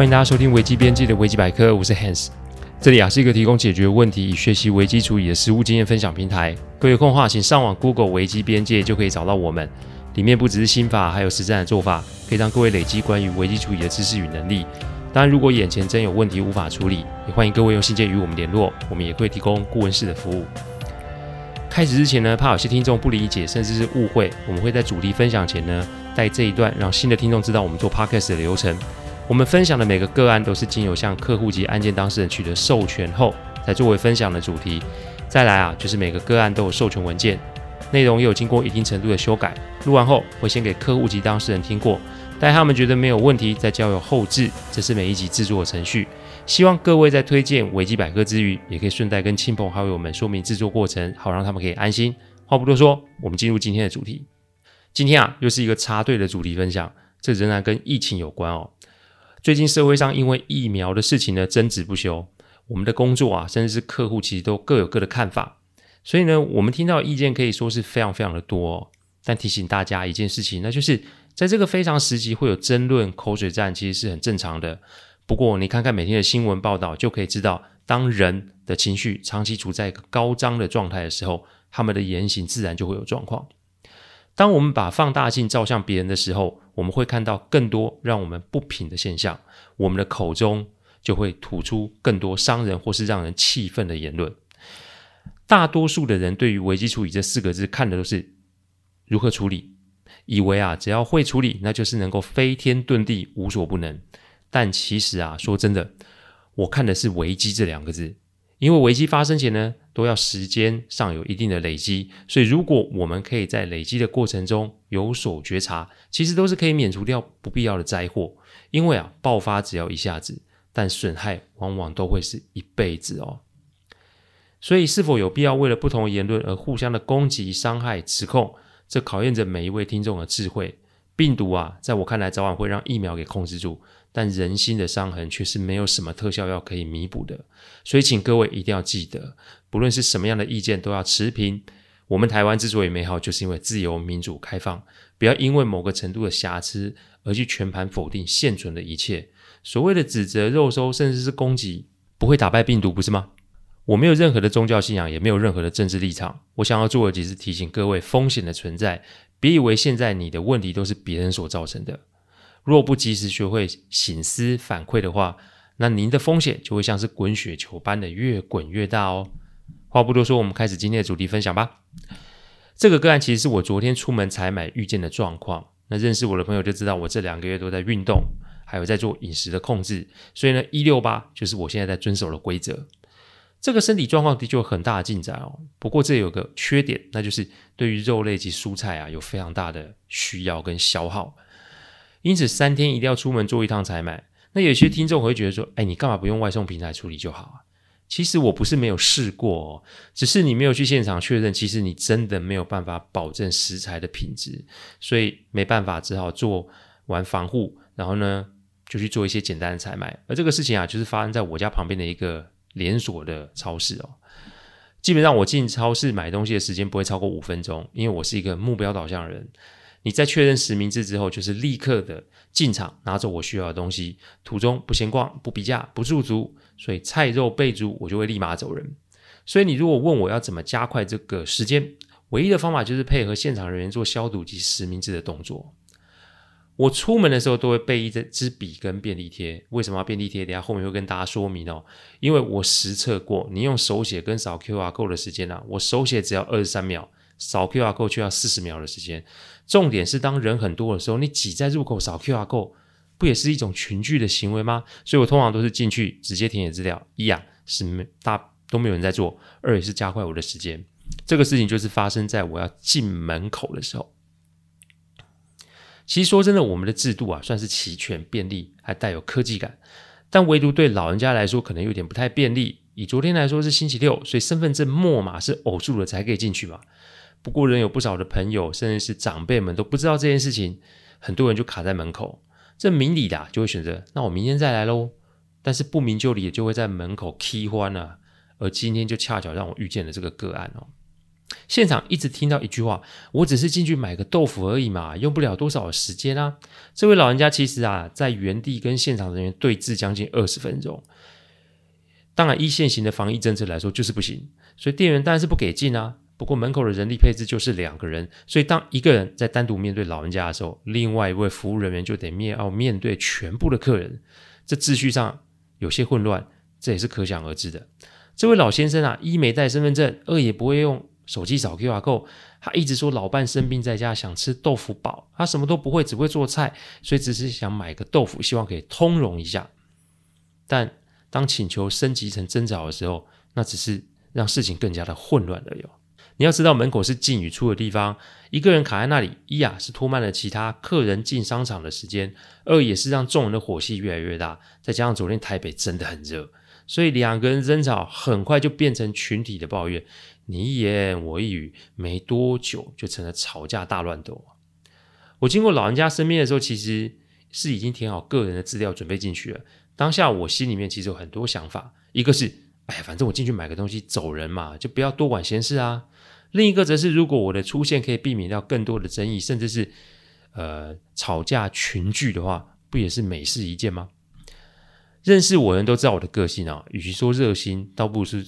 欢迎大家收听危机边界的危机百科，我是 Hans。这里啊是一个提供解决问题与学习危机处理的实务经验分享平台。各位有空的话，请上网 Google 危机边界就可以找到我们。里面不只是心法，还有实战的做法，可以让各位累积关于危机处理的知识与能力。当然，如果眼前真有问题无法处理，也欢迎各位用信件与我们联络，我们也会提供顾问式的服务。开始之前呢，怕有些听众不理解，甚至是误会，我们会在主题分享前呢，带这一段，让新的听众知道我们做 Podcast 的流程。我们分享的每个个案都是经由向客户及案件当事人取得授权后，才作为分享的主题。再来啊，就是每个个案都有授权文件，内容也有经过一定程度的修改。录完后会先给客户及当事人听过，待他们觉得没有问题，再交由后置。这是每一集制作的程序。希望各位在推荐维基百科之余，也可以顺带跟亲朋好友们说明制作过程，好让他们可以安心。话不多说，我们进入今天的主题。今天啊，又是一个插队的主题分享，这仍然跟疫情有关哦。最近社会上因为疫苗的事情呢，争执不休。我们的工作啊，甚至是客户，其实都各有各的看法。所以呢，我们听到意见可以说是非常非常的多。但提醒大家一件事情，那就是在这个非常时期会有争论、口水战，其实是很正常的。不过你看看每天的新闻报道，就可以知道，当人的情绪长期处在一个高涨的状态的时候，他们的言行自然就会有状况。当我们把放大镜照向别人的时候，我们会看到更多让我们不平的现象，我们的口中就会吐出更多伤人或是让人气愤的言论。大多数的人对于危机处理这四个字看的都是如何处理，以为啊只要会处理，那就是能够飞天遁地无所不能。但其实啊说真的，我看的是危机这两个字。因为危机发生前呢，都要时间上有一定的累积，所以如果我们可以在累积的过程中有所觉察，其实都是可以免除掉不必要的灾祸。因为啊，爆发只要一下子，但损害往往都会是一辈子哦。所以，是否有必要为了不同言论而互相的攻击、伤害、指控？这考验着每一位听众的智慧。病毒啊，在我看来，早晚会让疫苗给控制住。但人心的伤痕却是没有什么特效药可以弥补的，所以请各位一定要记得，不论是什么样的意见都要持平。我们台湾之所以美好，就是因为自由、民主、开放，不要因为某个程度的瑕疵而去全盘否定现存的一切。所谓的指责、肉搜，甚至是攻击，不会打败病毒，不是吗？我没有任何的宗教信仰，也没有任何的政治立场。我想要做的只是提醒各位风险的存在，别以为现在你的问题都是别人所造成的。若不及时学会醒思反馈的话，那您的风险就会像是滚雪球般的越滚越大哦。话不多说，我们开始今天的主题分享吧。这个个案其实是我昨天出门采买遇见的状况。那认识我的朋友就知道，我这两个月都在运动，还有在做饮食的控制。所以呢，一六八就是我现在在遵守的规则。这个身体状况的确有很大的进展哦。不过这有个缺点，那就是对于肉类及蔬菜啊，有非常大的需要跟消耗。因此，三天一定要出门做一趟采买。那有些听众会觉得说：“哎，你干嘛不用外送平台处理就好啊？”其实我不是没有试过哦，只是你没有去现场确认。其实你真的没有办法保证食材的品质，所以没办法，只好做完防护，然后呢，就去做一些简单的采买。而这个事情啊，就是发生在我家旁边的一个连锁的超市哦。基本上我进超市买东西的时间不会超过五分钟，因为我是一个目标导向的人。你在确认实名制之后，就是立刻的进场拿走我需要的东西，途中不闲逛、不比价、不驻足，所以菜肉备足，我就会立马走人。所以你如果问我要怎么加快这个时间，唯一的方法就是配合现场人员做消毒及实名制的动作。我出门的时候都会备一支笔跟便利贴，为什么要便利贴？等下后面会跟大家说明哦。因为我实测过，你用手写跟扫 QR code 的时间啊，我手写只要二十三秒。扫 QR code 就要四十秒的时间，重点是当人很多的时候，你挤在入口扫 QR code，不也是一种群聚的行为吗？所以我通常都是进去直接填写资料，一啊是大都没有人在做，二也是加快我的时间。这个事情就是发生在我要进门口的时候。其实说真的，我们的制度啊算是齐全、便利，还带有科技感，但唯独对老人家来说可能有点不太便利。以昨天来说是星期六，所以身份证末码是偶数的才可以进去嘛。不过，仍有不少的朋友，甚至是长辈们都不知道这件事情，很多人就卡在门口。这明理的，就会选择，那我明天再来喽。但是不明就里，就会在门口起欢啊。而今天就恰巧让我遇见了这个个案哦。现场一直听到一句话：“我只是进去买个豆腐而已嘛，用不了多少时间啊。”这位老人家其实啊，在原地跟现场人员对峙将近二十分钟。当然，依现行的防疫政策来说，就是不行，所以店员当然是不给进啊。不过门口的人力配置就是两个人，所以当一个人在单独面对老人家的时候，另外一位服务人员就得面要面对全部的客人，这秩序上有些混乱，这也是可想而知的。这位老先生啊，一没带身份证，二也不会用手机扫 QR code，他一直说老伴生病在家，想吃豆腐堡，他什么都不会，只会做菜，所以只是想买个豆腐，希望可以通融一下。但当请求升级成争吵的时候，那只是让事情更加的混乱而已。你要知道，门口是进与出的地方，一个人卡在那里，一啊是拖慢了其他客人进商场的时间，二也是让众人的火气越来越大。再加上昨天台北真的很热，所以两个人争吵很快就变成群体的抱怨，你一言我一语，没多久就成了吵架大乱斗。我经过老人家身边的时候，其实是已经填好个人的资料准备进去了。当下我心里面其实有很多想法，一个是，哎呀，反正我进去买个东西走人嘛，就不要多管闲事啊。另一个则是，如果我的出现可以避免掉更多的争议，甚至是呃吵架群聚的话，不也是美事一件吗？认识我的人都知道我的个性啊，与其说热心，倒不是，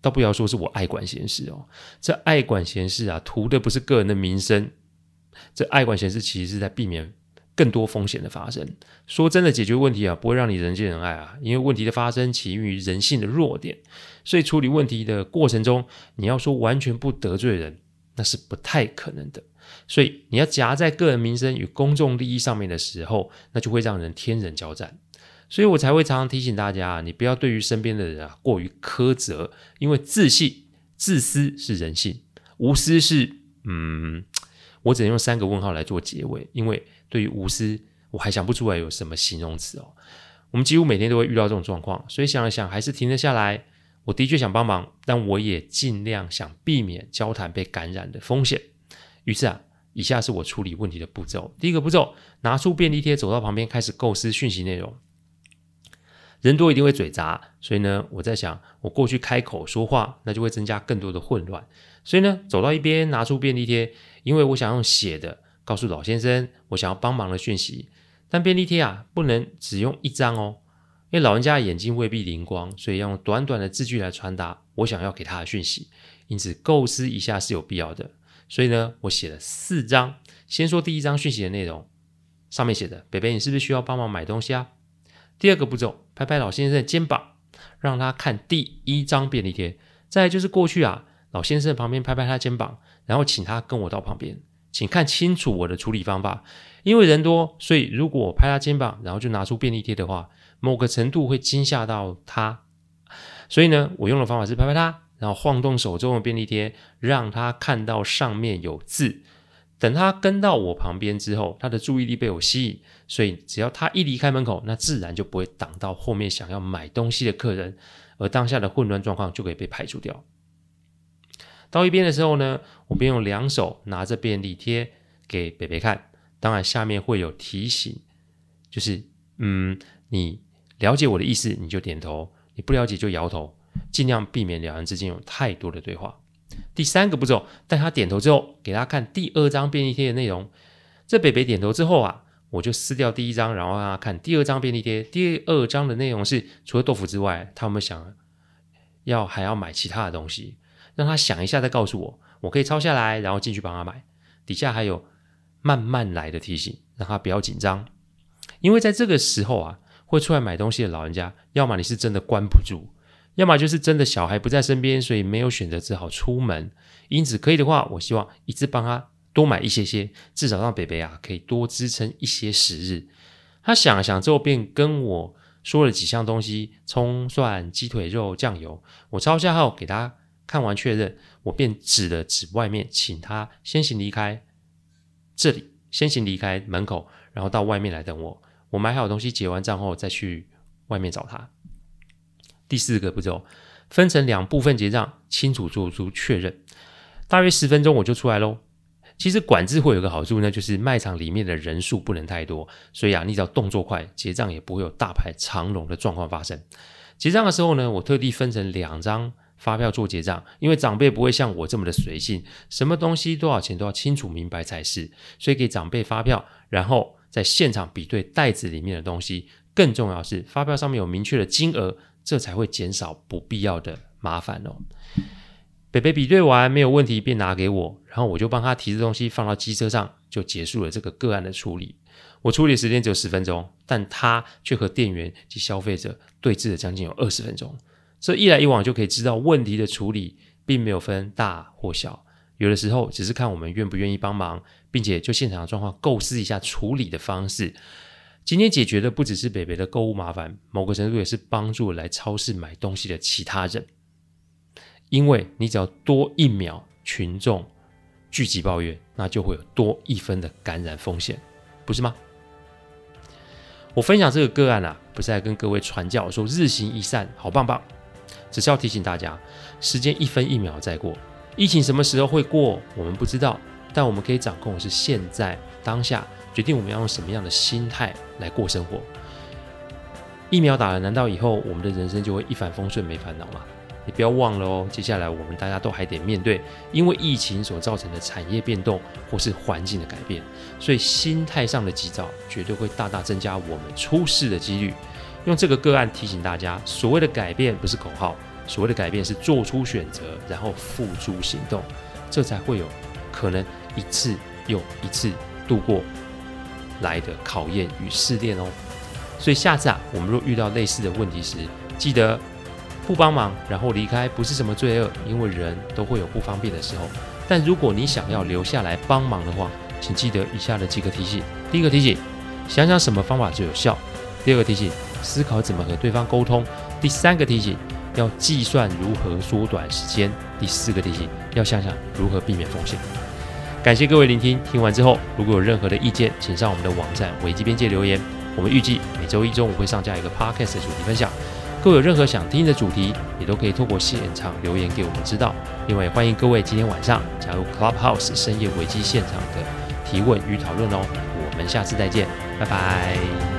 倒不要说是我爱管闲事哦。这爱管闲事啊，图的不是个人的名声，这爱管闲事其实是在避免。更多风险的发生，说真的，解决问题啊，不会让你人见人爱啊，因为问题的发生起因于人性的弱点，所以处理问题的过程中，你要说完全不得罪人，那是不太可能的。所以你要夹在个人名声与公众利益上面的时候，那就会让人天人交战。所以我才会常常提醒大家啊，你不要对于身边的人啊过于苛责，因为自信、自私是人性，无私是……嗯，我只能用三个问号来做结尾，因为。对于无私，我还想不出来有什么形容词哦。我们几乎每天都会遇到这种状况，所以想了想，还是停了下来。我的确想帮忙，但我也尽量想避免交谈被感染的风险。于是啊，以下是我处理问题的步骤：第一个步骤，拿出便利贴，走到旁边，开始构思讯息内容。人多一定会嘴杂，所以呢，我在想，我过去开口说话，那就会增加更多的混乱。所以呢，走到一边，拿出便利贴，因为我想用写的。告诉老先生，我想要帮忙的讯息，但便利贴啊，不能只用一张哦，因为老人家眼睛未必灵光，所以要用短短的字句来传达我想要给他的讯息。因此，构思一下是有必要的。所以呢，我写了四张。先说第一张讯息的内容，上面写的：“北北，你是不是需要帮忙买东西啊？”第二个步骤，拍拍老先生的肩膀，让他看第一张便利贴。再来就是过去啊，老先生旁边拍拍他肩膀，然后请他跟我到旁边。请看清楚我的处理方法，因为人多，所以如果我拍他肩膀，然后就拿出便利贴的话，某个程度会惊吓到他。所以呢，我用的方法是拍拍他，然后晃动手中的便利贴，让他看到上面有字。等他跟到我旁边之后，他的注意力被我吸引，所以只要他一离开门口，那自然就不会挡到后面想要买东西的客人，而当下的混乱状况就可以被排除掉。到一边的时候呢，我便用两手拿着便利贴给北北看，当然下面会有提醒，就是嗯，你了解我的意思你就点头，你不了解就摇头，尽量避免两人之间有太多的对话。第三个步骤，待他点头之后，给他看第二张便利贴的内容。这北北点头之后啊，我就撕掉第一张，然后让他看第二张便利贴。第二张的内容是除了豆腐之外，他有没有想要还要买其他的东西？让他想一下再告诉我，我可以抄下来，然后进去帮他买。底下还有慢慢来的提醒，让他不要紧张。因为在这个时候啊，会出来买东西的老人家，要么你是真的关不住，要么就是真的小孩不在身边，所以没有选择，只好出门。因此，可以的话，我希望一次帮他多买一些些，至少让北北啊可以多支撑一些时日。他想了想之后，便跟我说了几项东西：葱、蒜、鸡腿肉、酱油。我抄下后给他。看完确认，我便指了指外面，请他先行离开这里，先行离开门口，然后到外面来等我。我买好东西，结完账后再去外面找他。第四个步骤，分成两部分结账，清楚做出确认。大约十分钟我就出来喽。其实管制会有个好处呢，就是卖场里面的人数不能太多，所以啊，你只要动作快，结账也不会有大排长龙的状况发生。结账的时候呢，我特地分成两张。发票做结账，因为长辈不会像我这么的随性，什么东西多少钱都要清楚明白才是，所以给长辈发票，然后在现场比对袋子里面的东西。更重要是发票上面有明确的金额，这才会减少不必要的麻烦哦。北北比对完没有问题，便拿给我，然后我就帮他提着东西放到机车上，就结束了这个个案的处理。我处理时间只有十分钟，但他却和店员及消费者对峙了将近有二十分钟。这一来一往就可以知道问题的处理并没有分大或小，有的时候只是看我们愿不愿意帮忙，并且就现场的状况构思一下处理的方式。今天解决的不只是北北的购物麻烦，某个程度也是帮助来超市买东西的其他人。因为你只要多一秒，群众聚集抱怨，那就会有多一分的感染风险，不是吗？我分享这个个案啊，不是来跟各位传教说日行一善，好棒棒，只是要提醒大家，时间一分一秒在过，疫情什么时候会过，我们不知道，但我们可以掌控的是现在当下，决定我们要用什么样的心态来过生活。疫苗打了，难道以后我们的人生就会一帆风顺，没烦恼吗？你不要忘了哦，接下来我们大家都还得面对因为疫情所造成的产业变动或是环境的改变，所以心态上的急躁绝对会大大增加我们出事的几率。用这个个案提醒大家，所谓的改变不是口号，所谓的改变是做出选择，然后付诸行动，这才会有可能一次又一次度过来的考验与试炼哦。所以下次啊，我们若遇到类似的问题时，记得。不帮忙，然后离开，不是什么罪恶，因为人都会有不方便的时候。但如果你想要留下来帮忙的话，请记得以下的几个提醒：第一个提醒，想想什么方法最有效；第二个提醒，思考怎么和对方沟通；第三个提醒，要计算如何缩短时间；第四个提醒，要想想如何避免风险。感谢各位聆听，听完之后如果有任何的意见，请上我们的网站危机边界留言。我们预计每周一中午会上架一个 Podcast 的主题分享。各位有任何想听的主题，也都可以透过现场留言给我们知道。另外，欢迎各位今天晚上加入 Clubhouse 深夜危机现场的提问与讨论哦。我们下次再见，拜拜。